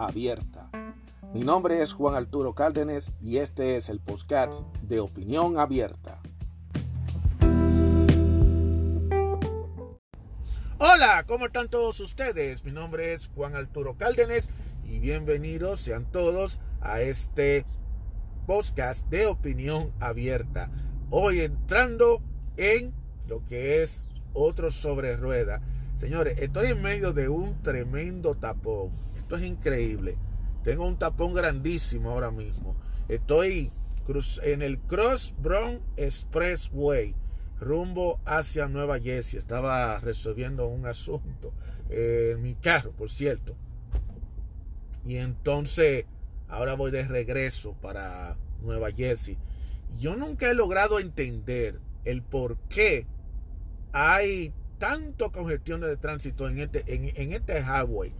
abierta. Mi nombre es Juan Arturo Cárdenas y este es el podcast de Opinión Abierta. Hola, ¿cómo están todos ustedes? Mi nombre es Juan Arturo Cárdenas y bienvenidos sean todos a este podcast de Opinión Abierta. Hoy entrando en lo que es otro sobre rueda. Señores, estoy en medio de un tremendo tapón esto es increíble. Tengo un tapón grandísimo ahora mismo. Estoy en el Cross Brown Expressway, rumbo hacia Nueva Jersey. Estaba resolviendo un asunto en mi carro, por cierto. Y entonces, ahora voy de regreso para Nueva Jersey. Yo nunca he logrado entender el por qué hay tanto congestión de tránsito en este, en este highway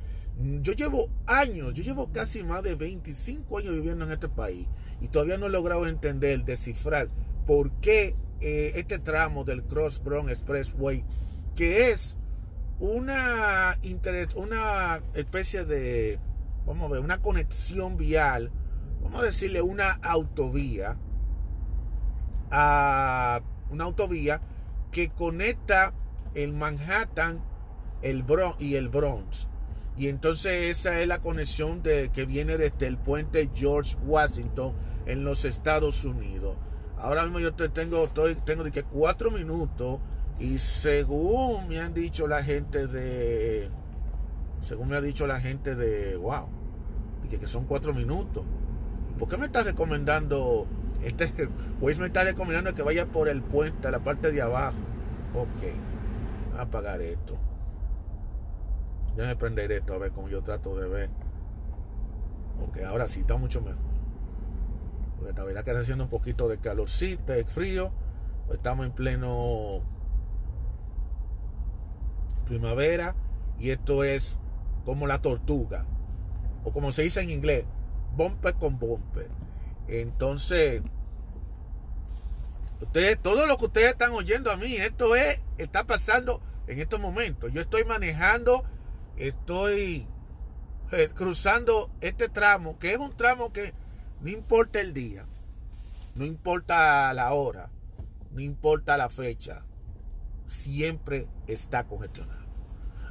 yo llevo años, yo llevo casi más de 25 años viviendo en este país y todavía no he logrado entender, descifrar por qué eh, este tramo del Cross Brown Expressway, que es una, una especie de, vamos a ver, una conexión vial, vamos a decirle una autovía, a una autovía que conecta el Manhattan el Bronx y el Bronx. Y entonces esa es la conexión de, que viene desde el puente George Washington en los Estados Unidos. Ahora mismo yo tengo, estoy, tengo de que cuatro minutos y según me han dicho la gente de, según me ha dicho la gente de, wow, que, que son cuatro minutos. ¿Por qué me estás recomendando, este, me está recomendando que vaya por el puente, a la parte de abajo? Ok, a apagar esto. Déjame prender esto a ver cómo yo trato de ver. Porque ahora sí está mucho mejor. Porque la verdad que está haciendo un poquito de calorcito, de frío. Estamos en pleno primavera. Y esto es como la tortuga. O como se dice en inglés, bumper con bumper. Entonces, ustedes, todo lo que ustedes están oyendo a mí, esto es, está pasando en estos momentos. Yo estoy manejando estoy eh, cruzando este tramo, que es un tramo que no importa el día, no importa la hora, no importa la fecha, siempre está congestionado.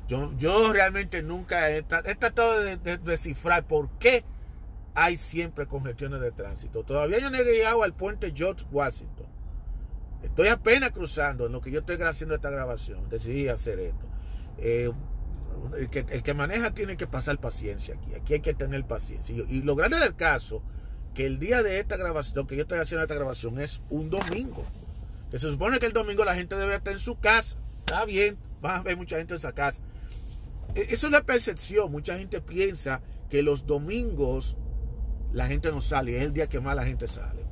Yo, yo realmente nunca he, tratado de, descifrar por qué hay siempre congestiones de tránsito. Todavía yo no he llegado al puente George Washington. Estoy apenas cruzando en lo que yo estoy haciendo esta grabación. Decidí hacer esto. Eh, el que, maneja tiene que pasar paciencia aquí. Aquí hay que tener paciencia. Y, lo grande del caso, que el día de esta grabación, que yo estoy haciendo esta grabación, es un domingo. Que se supone que el domingo la gente debe estar en su casa. Está bien, va a haber mucha gente en esa casa. E, eso es la percepción. Mucha gente piensa que los domingos la gente no sale. Es el día que más la gente sale.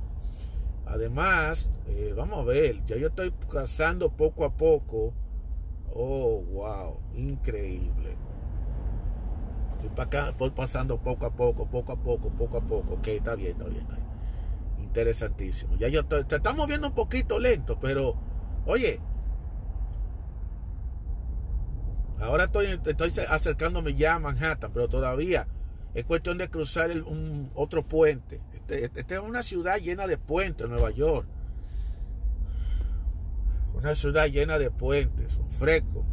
Además, eh, vamos a ver, ya yo estoy cazando poco a poco Oh, wow, increíble. Estoy para acá, pasando poco a poco, poco a poco, poco a poco. Ok, está bien, está bien. Interesantísimo. Ya yo te estamos viendo un poquito lento, pero oye, ahora estoy, estoy acercándome ya a Manhattan, pero todavía es cuestión de cruzar un, otro puente. Esta este es una ciudad llena de puentes, Nueva York. Una ciudad llena de puentes, frescos.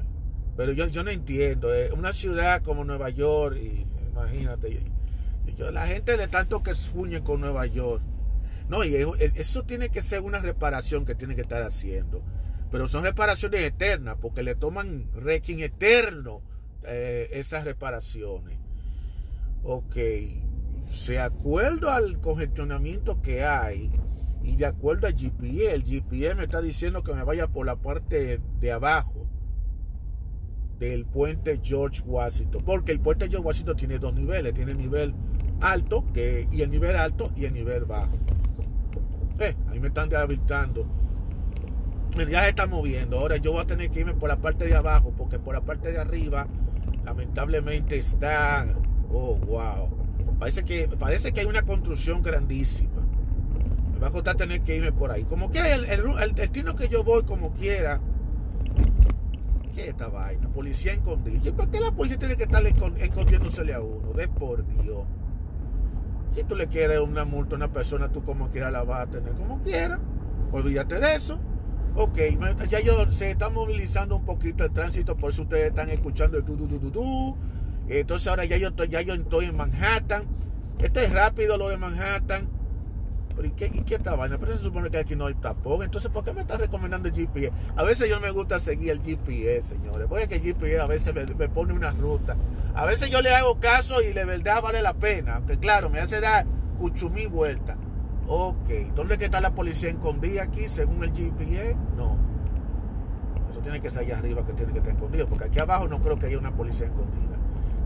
Pero yo, yo no entiendo. Eh, una ciudad como Nueva York, y, imagínate, la gente de tanto que sueñe con Nueva York. No, y eso tiene que ser una reparación que tiene que estar haciendo. Pero son reparaciones eternas, porque le toman requiem eterno eh, esas reparaciones. Ok, se acuerdo al congestionamiento que hay, y de acuerdo al GPA, el GPA me está diciendo que me vaya por la parte de abajo del puente George Washington. Porque el puente George Washington tiene dos niveles. Tiene el nivel alto que, y el nivel alto y el nivel bajo. Eh, ahí me están deshabilitando. Ya se está moviendo. Ahora yo voy a tener que irme por la parte de abajo porque por la parte de arriba lamentablemente está... Oh, wow. Parece que, parece que hay una construcción grandísima. Va a costar tener que irme por ahí. Como que el, el, destino que yo voy como quiera. ¿Qué es esta vaina? Policía escondida. ¿Por qué la policía tiene que estar escondiéndosele a uno? De por Dios. Si tú le quieres una multa a una persona, tú como quiera la vas a tener como quiera. Olvídate de eso. Ok, ya yo se está movilizando un poquito el tránsito, por eso ustedes están escuchando el du, du, du, du, Entonces ahora ya yo, estoy, ya yo estoy en Manhattan. Esto es rápido lo de Manhattan. ¿Y qué, ¿y qué esta vaina? Pero se supone que aquí no hay tapón. Entonces, ¿por qué me está recomendando el GPS? A veces yo me gusta seguir el GPS, señores. Porque el GPS a veces me, me, pone una ruta. A veces yo le hago caso y de verdad vale la pena. Aunque claro, me hace dar cuchumí vuelta. Ok, ¿dónde está la policía escondida aquí según el GPS? No. Eso tiene que ser allá arriba que tiene que estar escondido, porque aquí abajo no creo que haya una policía escondida.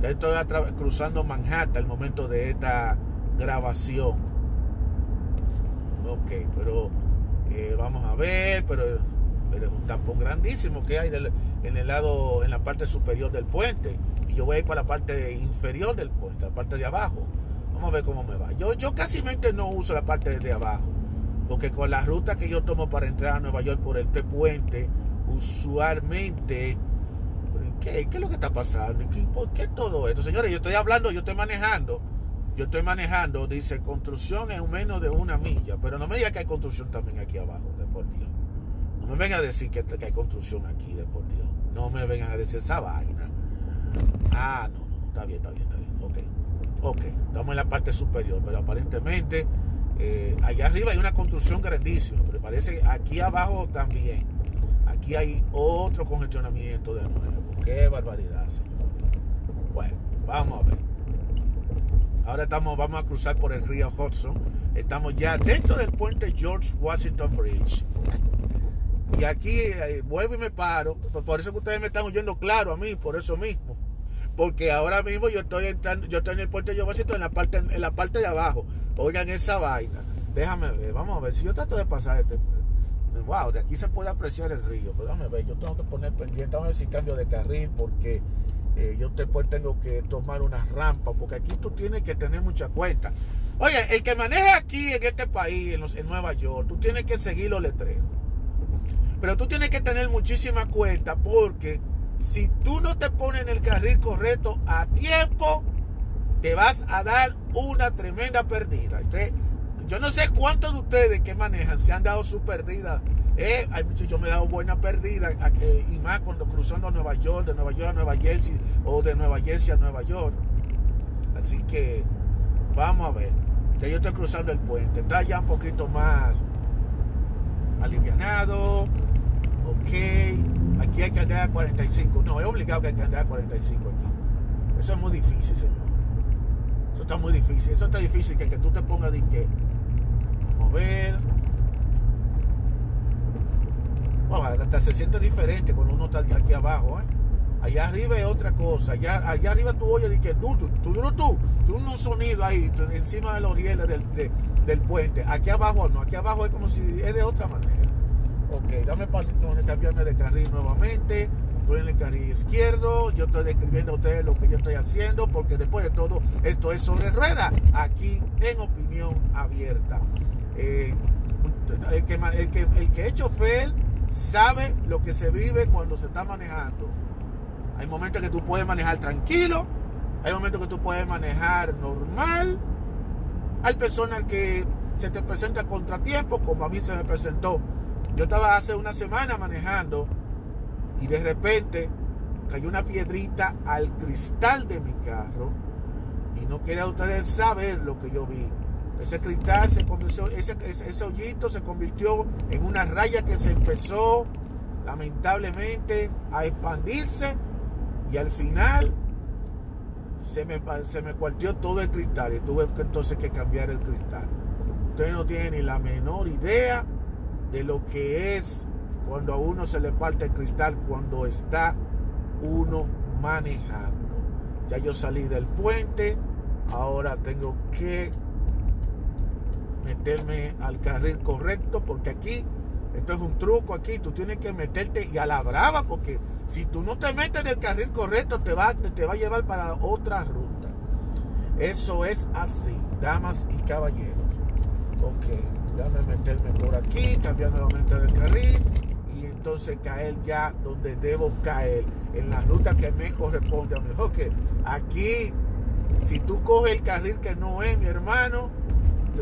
Ya estoy cruzando Manhattan al momento de esta grabación. Ok, pero eh, vamos a ver, pero, pero, es un tapón grandísimo que hay en el lado, en la parte superior del puente. Y yo voy a ir para la parte inferior del puente, la parte de abajo. Vamos a ver cómo me va. Yo, yo casi no uso la parte de abajo. Porque con la ruta que yo tomo para entrar a Nueva York por este puente, usualmente. ¿Qué, ¿Qué es lo que está pasando? ¿Por qué todo esto? Señores, yo estoy hablando, yo estoy manejando. Yo estoy manejando, dice construcción en menos de una milla. Pero no me diga que hay construcción también aquí abajo, de por Dios. No me vengan a decir que, que hay construcción aquí, de por Dios. No me vengan a decir esa vaina. Ah, no, no, está bien, está bien, está bien. Ok. Ok, estamos en la parte superior, pero aparentemente eh, allá arriba hay una construcción grandísima, pero parece que aquí abajo también. Aquí hay otro congestionamiento de nuevo. Qué barbaridad, señores. Bueno, vamos a ver. Ahora estamos, vamos a cruzar por el río Hudson. Estamos ya dentro del puente George Washington Bridge. Y aquí eh, vuelvo y me paro. Por eso que ustedes me están oyendo claro a mí, por eso mismo porque ahora mismo yo estoy entrando, yo estoy en el puente de Washington en la parte en la parte de abajo. Oigan esa vaina. Déjame ver, vamos a ver. Si yo trato de pasar este wow, de aquí se puede apreciar el río. Pero déjame ver, yo tengo que poner pendiente, vamos a ver si cambio de carril porque eh, yo después tengo que tomar una rampa, porque aquí tú tienes que tener mucha cuenta. Oye, el que maneja aquí en este país, en, en Nueva York, tú tienes que seguir los letreros. Pero tú tienes que tener muchísima cuenta porque si tú no te pones en el carril correcto a tiempo, te vas a dar una tremenda pérdida. yo no sé cuántos de ustedes que manejan se han dado su pérdida. Eh, yo me he dado buena pérdida, y más cuando cruzando a Nueva York, de Nueva York a Nueva Jersey, o de Nueva Jersey a Nueva York. Así que vamos a ver. Que yo estoy cruzando el puente. Está ya un poquito más alivianado. Ok. Aquí hay que andar a 45. No, es obligado que hay que andar a 45 aquí. Eso es muy difícil, señor. Eso está muy difícil. Eso está difícil que, que tú te pongas de que. Vamos a ver. Bueno, hasta se siente diferente cuando uno está aquí abajo, ¿eh? Allá arriba es otra cosa. Allá, allá arriba tú oyes que tú, tú, tú, tú, tú, un sonido ahí encima de los rieles del, del puente. Aquí abajo no, aquí abajo es como si es de otra manera. Ok, dame para cambiarme de carril nuevamente. Estoy en el carril izquierdo. Yo estoy describiendo a ustedes lo que yo estoy haciendo, porque después de todo, esto es sobre rueda. Aquí en opinión abierta. Eh, el, que, el, que, el que es chofer sabe lo que se vive cuando se está manejando. Hay momentos que tú puedes manejar tranquilo, hay momentos que tú puedes manejar normal. Hay personas que se te presenta contratiempo, como a mí se me presentó yo estaba hace una semana manejando y de repente cayó una piedrita al cristal de mi carro y no quería ustedes saber lo que yo vi. Ese cristal se convirtió, ese, ese, hoyito se convirtió en una raya que se empezó lamentablemente a expandirse y al final se me, se me cuartió todo el cristal y tuve entonces que cambiar el cristal. Ustedes no tienen ni la menor idea de lo que es cuando a uno se le parte el cristal cuando está uno manejando. Ya yo salí del puente, ahora tengo que meterme al carril correcto porque aquí esto es un truco aquí, tú tienes que meterte y a la brava porque si tú no te metes en el carril correcto te va, te va a llevar para otra ruta. Eso es así, damas y caballeros. Ok, déjame meterme por aquí, cambiar nuevamente el carril y entonces caer ya donde debo caer, en la ruta que me corresponde a mí. Ok, aquí, si tú coges el carril que no es, mi hermano,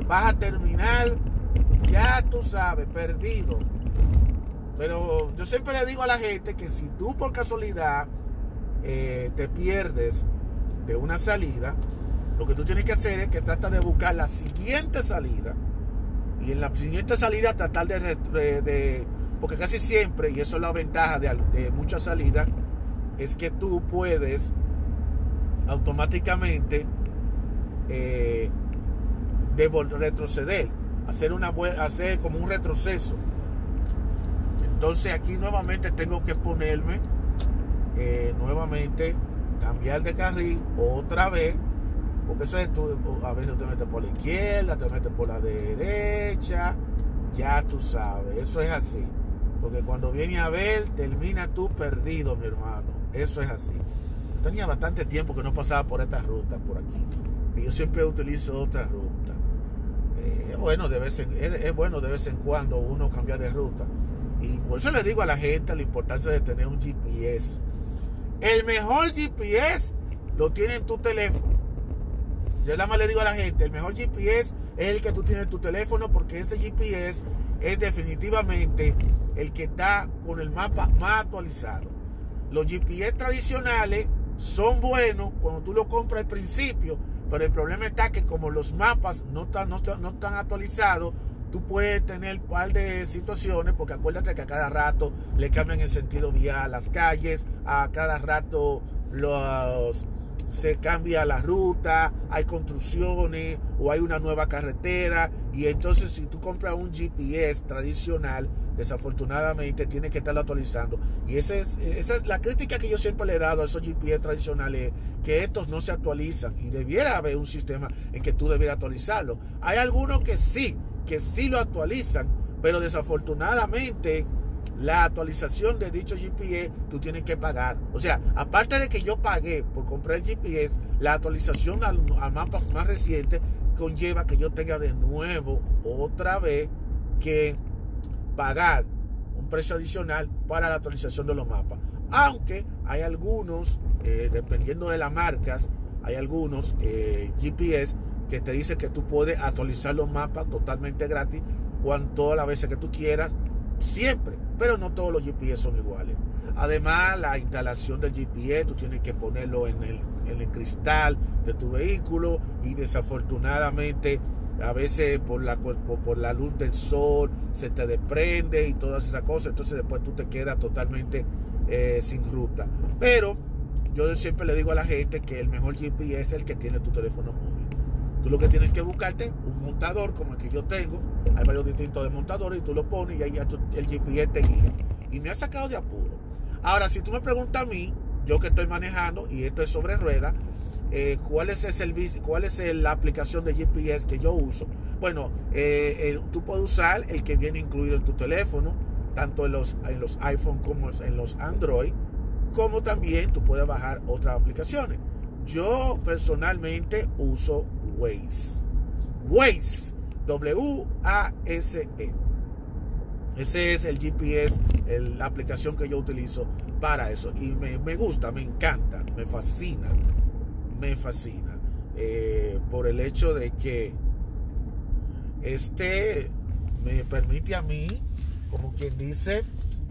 vas a terminar, ya tú sabes, perdido. Pero yo siempre le digo a la gente que si tú por casualidad eh, te pierdes de una salida, lo que tú tienes que hacer es que trata de buscar la siguiente salida y en la siguiente salida tratar de, porque casi siempre, y eso es la ventaja de, muchas salidas, es que tú puedes automáticamente eh, retroceder, hacer, una, hacer como un retroceso. Entonces aquí nuevamente tengo que ponerme, eh, nuevamente cambiar de carril otra vez, porque eso es tú, a veces te metes por la izquierda, te metes por la derecha, ya tú sabes, eso es así. Porque cuando viene a ver, termina tú perdido, mi hermano. Eso es así. Tenía bastante tiempo que no pasaba por esta ruta por aquí. Y yo siempre utilizo otra ruta. Es, bueno de vez en, es bueno de vez en cuando uno cambiar de ruta. Y por eso le digo a la gente la importancia de tener un GPS. El mejor GPS lo tiene en tu teléfono. Yo nada más le digo a la gente, el mejor GPS es el que tú tienes en tu teléfono porque ese GPS es definitivamente el que está con el mapa más actualizado. Los GPS tradicionales son buenos cuando tú lo compras al principio, pero el problema está que como los mapas no están, no, no están actualizados, tú puedes tener un par de situaciones, porque acuérdate que a cada rato le cambian el sentido vial a las calles, a cada rato los, se cambia la ruta, hay construcciones o hay una nueva carretera y entonces si tú compras un GPS tradicional, desafortunadamente tienes que estarlo actualizando. Y esa es, esa es la crítica que yo siempre le he dado a esos GPS tradicionales, que estos no se actualizan y debiera haber un sistema en que tú debieras actualizarlo. Hay algunos que sí, que sí lo actualizan, pero desafortunadamente la actualización de dicho GPS tú tienes que pagar. O sea, aparte de que yo pagué por comprar el GPS, la actualización al, mapa más reciente conlleva que yo tenga de nuevo otra vez que pagar un precio adicional para la actualización de los mapas. Aunque hay algunos, eh, dependiendo de las marcas, hay algunos eh, GPS que te dice que tú puedes actualizar los mapas totalmente gratis todas las veces que tú quieras, siempre, pero no todos los GPS son iguales. Además, la instalación del GPS, tú tienes que ponerlo en el, en el cristal de tu vehículo y desafortunadamente a veces por la, por, la luz del sol se te desprende y todas esas cosas, entonces después tú te quedas totalmente eh, sin ruta. Pero yo siempre le digo a la gente que el mejor GPS es el que tiene tu teléfono móvil. Tú lo que tienes que buscarte un montador como el que yo tengo. Hay varios distintos de montadores y tú lo pones y ahí ya el GPS te guía. Y me ha sacado de apuro. Ahora, si tú me preguntas a mí, yo que estoy manejando y esto es sobre rueda, eh, ¿cuál es el cuál es la aplicación de GPS que yo uso? Bueno, eh, tú puedes usar el que viene incluido en tu teléfono, tanto en los, en los iPhone como en los Android, como también tú puedes bajar otras aplicaciones. Yo personalmente uso Waze. Waze. W-A-S-E. Ese es el GPS, la aplicación que yo utilizo para eso. Y me, gusta, me encanta, me fascina. Me fascina. Eh, por el hecho de que este me permite a mí, como quien dice,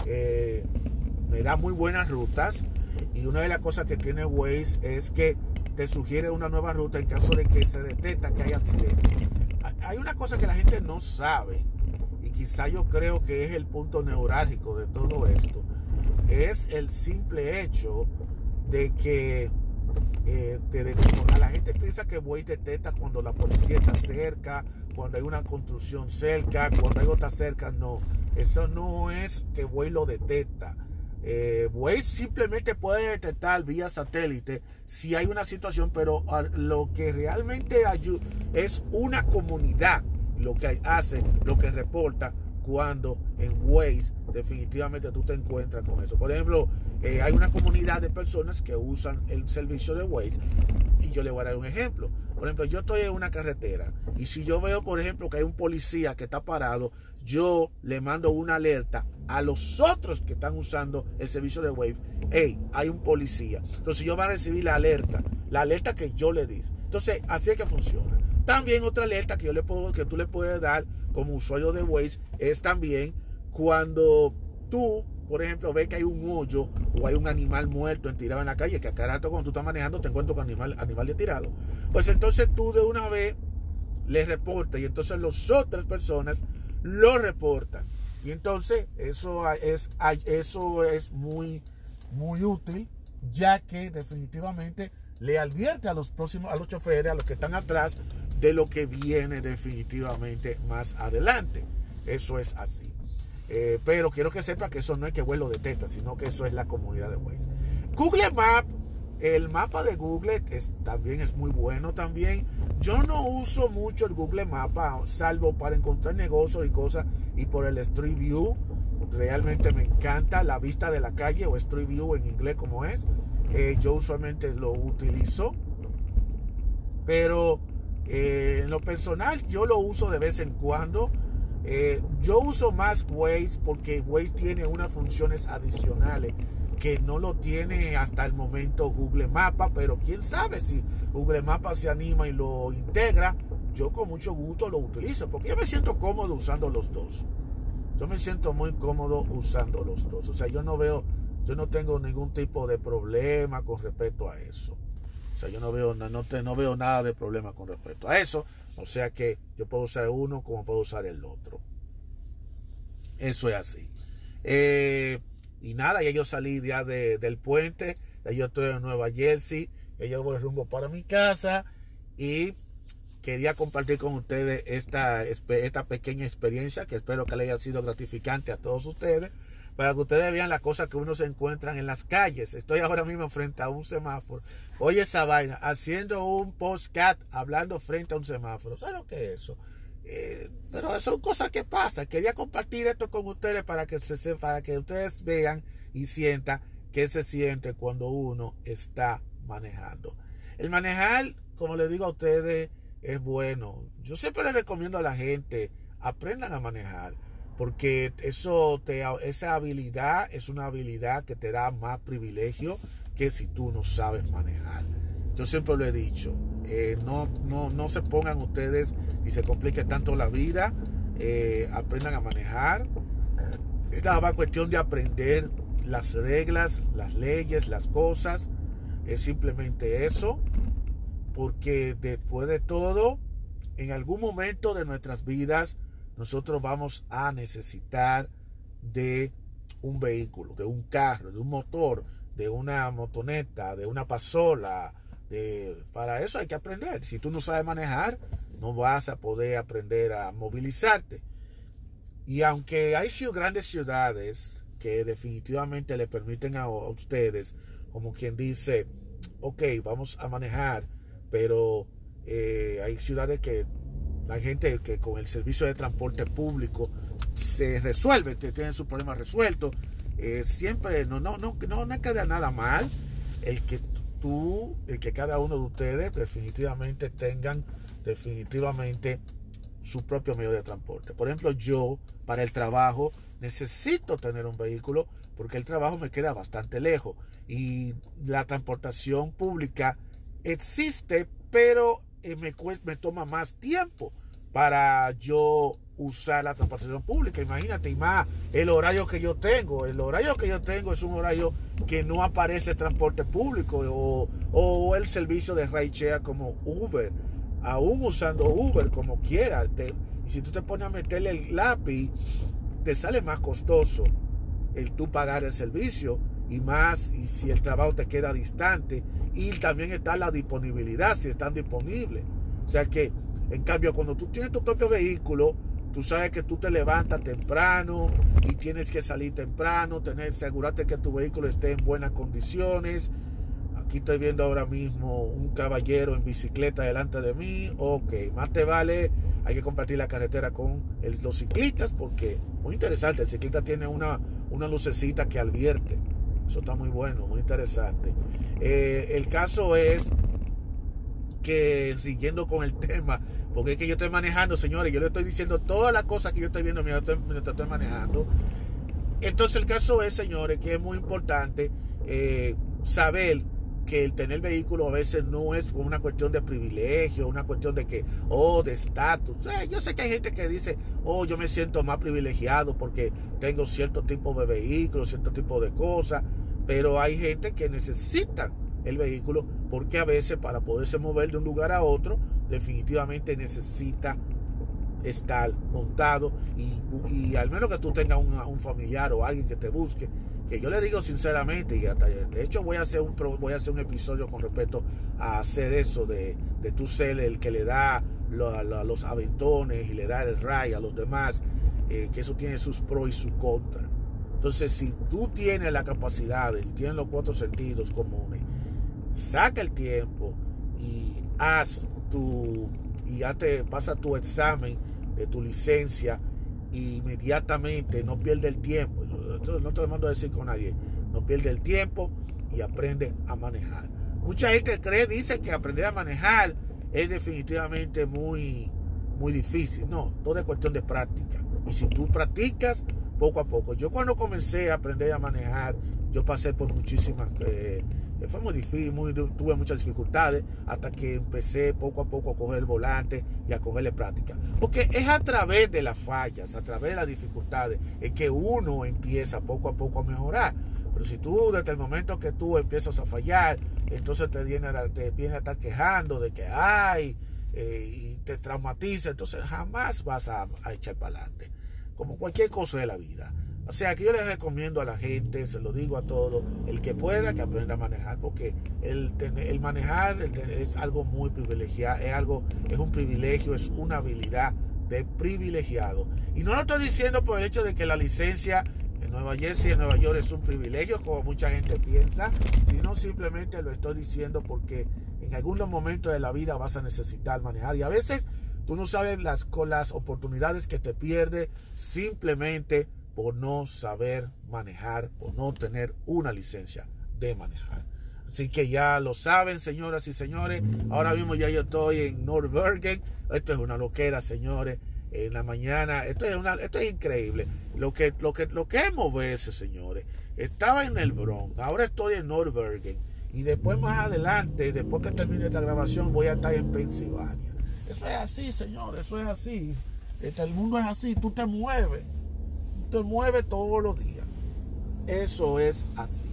eh, me da muy buenas rutas. Y una de las cosas que tiene Waze es que te sugiere una nueva ruta en caso de que se detecta que hay accidente. Hay una cosa que la gente no sabe y quizá yo creo que es el punto neurálgico de todo esto. Es el simple hecho de que eh, la gente piensa que voy detecta cuando la policía está cerca, cuando hay una construcción cerca, cuando hay otra cerca. No, eso no es que voy lo detecta. Eh, Waze simplemente puede detectar vía satélite si hay una situación, pero lo que realmente ayuda es una comunidad lo que hace, lo que reporta cuando en Waze definitivamente tú te encuentras con eso. Por ejemplo, eh, hay una comunidad de personas que usan el servicio de Waze y yo le voy a dar un ejemplo. Por ejemplo, yo estoy en una carretera y si yo veo, por ejemplo, que hay un policía que está parado, yo le mando una alerta a los otros que están usando el servicio de Waze. Hey, hay un policía. Entonces yo voy a recibir la alerta, la alerta que yo le di. Entonces, así es que funciona. También otra alerta que yo le puedo, que tú le puedes dar como usuario de Waze es también cuando tú, por ejemplo, ves que hay un hoyo o hay un animal muerto en tirado en la calle, que a cada rato cuando tú estás manejando te encuentras con animal, animal de tirado. Pues entonces tú de una vez le reportas y entonces las otras personas lo reportan. Y entonces eso es, eso es muy, muy útil, ya que definitivamente le advierte a los próximos, a los choferes, a los que están atrás, de lo que viene definitivamente más adelante. Eso es así. Eh, pero quiero que sepa que eso no es que vuelo de teta, sino que eso es la comunidad de Waze. Google Map, el mapa de Google es, también es muy bueno también. Yo no uso mucho el Google Mapa, salvo para encontrar negocios y cosas, y por el Street View. Realmente me encanta la vista de la calle o Street View en inglés como es. Eh, yo usualmente lo utilizo. Pero eh, en lo personal yo lo uso de vez en cuando. Eh, yo uso más Waze porque Waze tiene unas funciones adicionales que no lo tiene hasta el momento Google Mapa, pero quién sabe si Google Mapa se anima y lo integra, yo con mucho gusto lo utilizo, porque yo me siento cómodo usando los dos. Yo me siento muy cómodo usando los dos. O sea, yo no veo, yo no tengo ningún tipo de problema con respecto a eso. O sea, yo no veo, no, no veo nada de problema con respecto a eso. O sea que yo puedo usar uno como puedo usar el otro. Eso es así. Eh, y nada, ya yo salí ya del puente. Ya yo estoy en Nueva Jersey. Ya yo voy rumbo para mi casa. Y quería compartir con ustedes esta, esta pequeña experiencia que espero que le haya sido gratificante a todos ustedes para que ustedes vean las cosas que uno se encuentra en las calles. Estoy ahora mismo frente a un semáforo. Oye esa vaina, haciendo un postcat hablando frente a un semáforo. ¿Sabes lo que es eso? Eh, pero son cosas que pasan. Quería compartir esto con ustedes para que, se, para que ustedes vean y sientan qué se siente cuando uno está manejando. El manejar, como les digo a ustedes, es bueno. Yo siempre les recomiendo a la gente, aprendan a manejar porque eso te, esa habilidad es una habilidad que te da más privilegio que si tú no sabes manejar. Yo siempre lo he dicho, eh, no, no, se pongan ustedes y se complique tanto la vida, eh, aprendan a manejar. Es nada cuestión de aprender las reglas, las leyes, las cosas. Es simplemente eso, porque después de todo, en algún momento de nuestras vidas, nosotros vamos a necesitar de un vehículo, de un carro, de un motor, de una motoneta, de una pasola. De, para eso hay que aprender. Si tú no sabes manejar, no vas a poder aprender a movilizarte. Y aunque hay grandes ciudades que definitivamente le permiten a, ustedes, como quien dice, ok, vamos a manejar, pero eh, hay ciudades que la gente que con el servicio de transporte público se resuelve, tienen sus problemas resueltos. Eh, siempre no, no, no, no, no queda nada mal el que tú, el que cada uno de ustedes definitivamente tengan definitivamente su propio medio de transporte. Por ejemplo, yo para el trabajo necesito tener un vehículo porque el trabajo me queda bastante lejos y la transportación pública existe, pero me, me toma más tiempo para yo usar la transportación pública. Imagínate, y más el horario que yo tengo. El horario que yo tengo es un horario que no aparece transporte público o, o el servicio de rideshare como Uber. Aún usando Uber como quiera. y si tú te pones a meterle el lápiz, te sale más costoso el tú pagar el servicio y más y si el trabajo te queda distante y también está la disponibilidad si están disponibles o sea que en cambio cuando tú tienes tu propio vehículo Tú sabes que tú te levantas temprano y tienes que salir temprano, tener, asegurarte que tu vehículo esté en buenas condiciones. Aquí estoy viendo ahora mismo un caballero en bicicleta delante de mí. Ok, más te vale, hay que compartir la carretera con los ciclistas porque muy interesante. El ciclista tiene una, una lucecita que advierte. Eso está muy bueno, muy interesante. Eh, el caso es que siguiendo con el tema, porque es que yo estoy manejando, señores, yo le estoy diciendo todas las cosas que yo estoy viendo mientras estoy, estoy manejando. Entonces el caso es, señores, que es muy importante eh, saber que el tener vehículo a veces no es una cuestión de privilegio, una cuestión de que, oh, de estatus. Eh, yo sé que hay gente que dice, oh, yo me siento más privilegiado porque tengo cierto tipo de vehículo, cierto tipo de cosas, pero hay gente que necesita el vehículo porque a veces para poderse mover de un lugar a otro definitivamente necesita estar montado y, al menos que tú tengas un, familiar o alguien que te busque que yo le digo sinceramente y de hecho voy a hacer un voy a hacer un episodio con respecto a hacer eso de, de tú ser el que le da los aventones y le da el ray a los demás eh, que eso tiene sus pros y sus contras. Entonces si tú tienes la capacidad y tienes los cuatro sentidos comunes saca el tiempo y haz tu y pasa tu examen de tu licencia y inmediatamente no pierde el tiempo. No te lo mando a decir con nadie. No pierde el tiempo y aprende a manejar. Mucha gente cree, dice que aprender a manejar es definitivamente muy, muy difícil. No, todo es cuestión de práctica. Y si tú practicas poco a poco. Yo cuando comencé a aprender a manejar, yo pasé por muchísimas... Eh, fue muy difícil, tuve muchas dificultades hasta que empecé poco a poco a coger el volante y a cogerle práctica. Porque es a través de las fallas, a través de las dificultades, es que uno empieza poco a poco a mejorar. Pero si tú desde el momento que tú empiezas a fallar, entonces te viene, te viene a estar quejando de que hay eh, y te traumatiza, entonces jamás vas a, a echar para adelante. Como cualquier cosa de la vida. O sea que yo les recomiendo a la gente, se lo digo a todos, el que pueda que aprenda a manejar, porque el, el manejar es algo muy privilegiado, es algo, es un privilegio, es una habilidad de privilegiado. Y no lo estoy diciendo por el hecho de que la licencia en Nueva Jersey, en Nueva York es un privilegio, como mucha gente piensa, sino simplemente lo estoy diciendo porque en algunos momentos de la vida vas a necesitar manejar y a veces tú no sabes las, con oportunidades que te pierdes simplemente por no saber manejar, por no tener una licencia de manejar. Así que ya lo saben, señoras y señores. Ahora mismo ya yo estoy en Nordbergen. Esto es una loquera, señores. En la mañana, esto es, una, esto es increíble. Lo que, lo, que, lo que es moverse, señores. Estaba en el Bronx, ahora estoy en Nordbergen. Y después más adelante, después que termine esta grabación, voy a estar en Pensilvania. Eso es así, señores, eso es así. Este, el mundo es así, tú te mueves te mueve todos los días. Eso es así.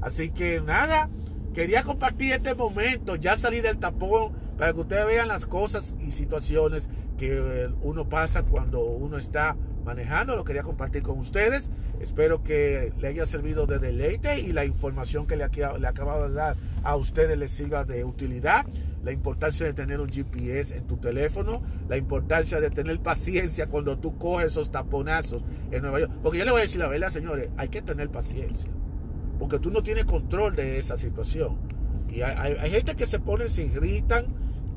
Así que nada, quería compartir este momento, ya salí del tapón, para que ustedes vean las cosas y situaciones que uno pasa cuando uno está manejando. Lo quería compartir con ustedes. Espero que le haya servido de deleite y la información que le, le acabo de dar a ustedes les sirva de utilidad la importancia de tener un GPS en tu teléfono, la importancia de tener paciencia cuando tú coges esos taponazos en Nueva York. Porque yo le voy a decir la verdad, señores, hay que tener paciencia, porque tú no tienes control de esa situación. Y hay, gente que se pone, se irritan.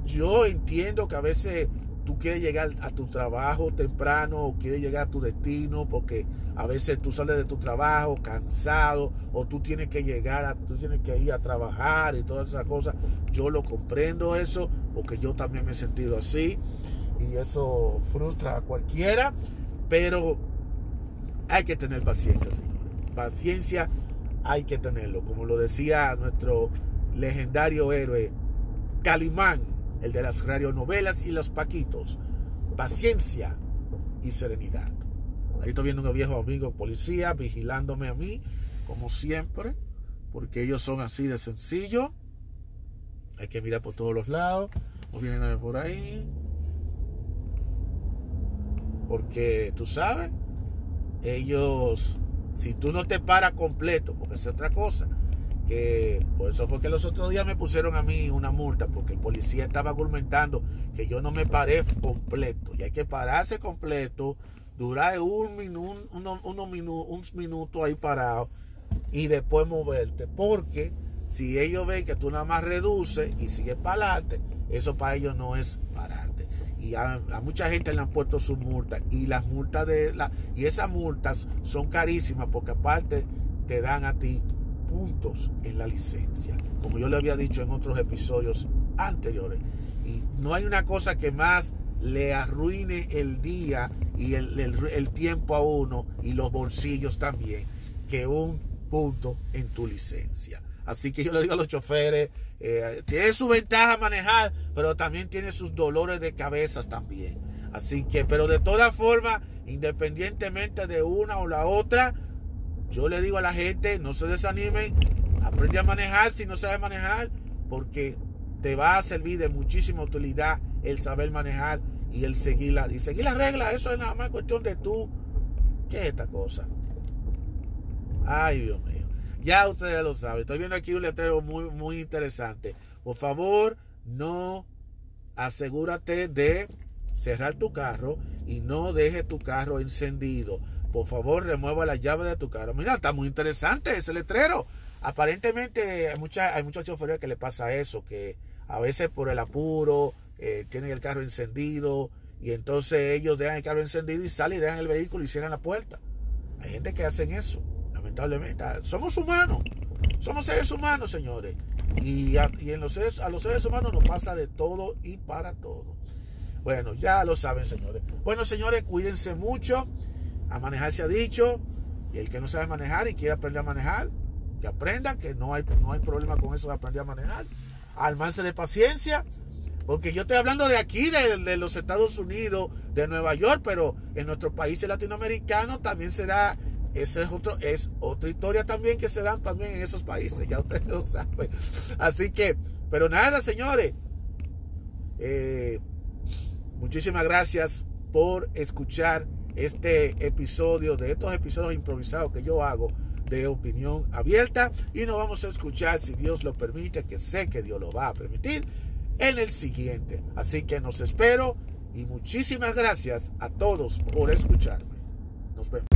Yo entiendo que a veces tú quieres llegar a tu trabajo temprano o quieres llegar a tu destino porque a veces tú sales de tu trabajo cansado o tú tienes que llegar, a, tú tienes que ir a trabajar y todas esas cosas. Yo lo comprendo eso porque yo también me he sentido así y eso frustra a cualquiera, pero hay que tener paciencia, señores. Paciencia hay que tenerlo, como lo decía nuestro legendario héroe Calimán el de las radionovelas y los paquitos, paciencia y serenidad. Ahí estoy viendo un viejo amigo policía vigilándome a mí, como siempre, porque ellos son así de sencillo. Hay que mirar por todos los lados, o vienen a ver por ahí. Porque tú sabes, ellos, si tú no te paras completo, porque es otra cosa, por eso fue que los otros días me pusieron a mí una multa porque el policía estaba argumentando que yo no me paré completo. Y hay que pararse completo durar un minuto unos un minuto ahí parado y después moverte porque si ellos ven que tú nada más reduces y sigues para adelante eso para ellos no es pararte. Y a, mucha gente le han puesto sus multas y las multas de la y esas multas son carísimas porque aparte te dan a ti puntos en la licencia, como yo le había dicho en otros episodios anteriores. Y no hay una cosa que más le arruine el día y el, tiempo a uno y los bolsillos también que un punto en tu licencia. Así que yo le digo a los choferes, eh, tiene su ventaja manejar, pero también tiene sus dolores de cabezas también. Así que, pero de todas formas, independientemente de una o la otra, yo le digo a la gente, no se desanimen, aprende a manejar si no sabes manejar, porque te va a servir de muchísima utilidad el saber manejar y el seguir la, y seguir las reglas. Eso es nada más cuestión de tú. ¿Qué es esta cosa? Ay, Dios mío. Ya ustedes lo saben. Estoy viendo aquí un letrero muy, muy interesante. Por favor, no asegúrate de cerrar tu carro y no deje tu carro encendido por favor remueva la llave de tu carro. Mira, está muy interesante ese letrero. Aparentemente hay, mucha, hay muchos choferes que le pasa eso, que a veces por el apuro eh, tienen el carro encendido y entonces ellos dejan el carro encendido y salen y dejan el vehículo y cierran la puerta. Hay gente que hacen eso, lamentablemente. Somos humanos, somos seres humanos, señores. Y, a, en los seres, a los seres humanos nos pasa de todo y para todo. Bueno, ya lo saben, señores. Bueno, señores, cuídense mucho a manejar se ha dicho, y el que no sabe manejar y quiere aprender a manejar, que aprenda, que no hay, no hay problema con eso de aprender a manejar. Almance de paciencia, porque yo estoy hablando de aquí, de, los Estados Unidos, de Nueva York, pero en nuestros países latinoamericanos también será, ese es, otro, es otra historia también que se dan también en esos países, ya ustedes lo saben. Así que, pero nada, señores, eh, muchísimas gracias por escuchar este episodio, de estos episodios improvisados que yo hago de opinión abierta. Y nos vamos a escuchar, si Dios lo permite, que sé que Dios lo va a permitir, en el siguiente. Así que nos espero y muchísimas gracias a todos por escucharme. Nos vemos.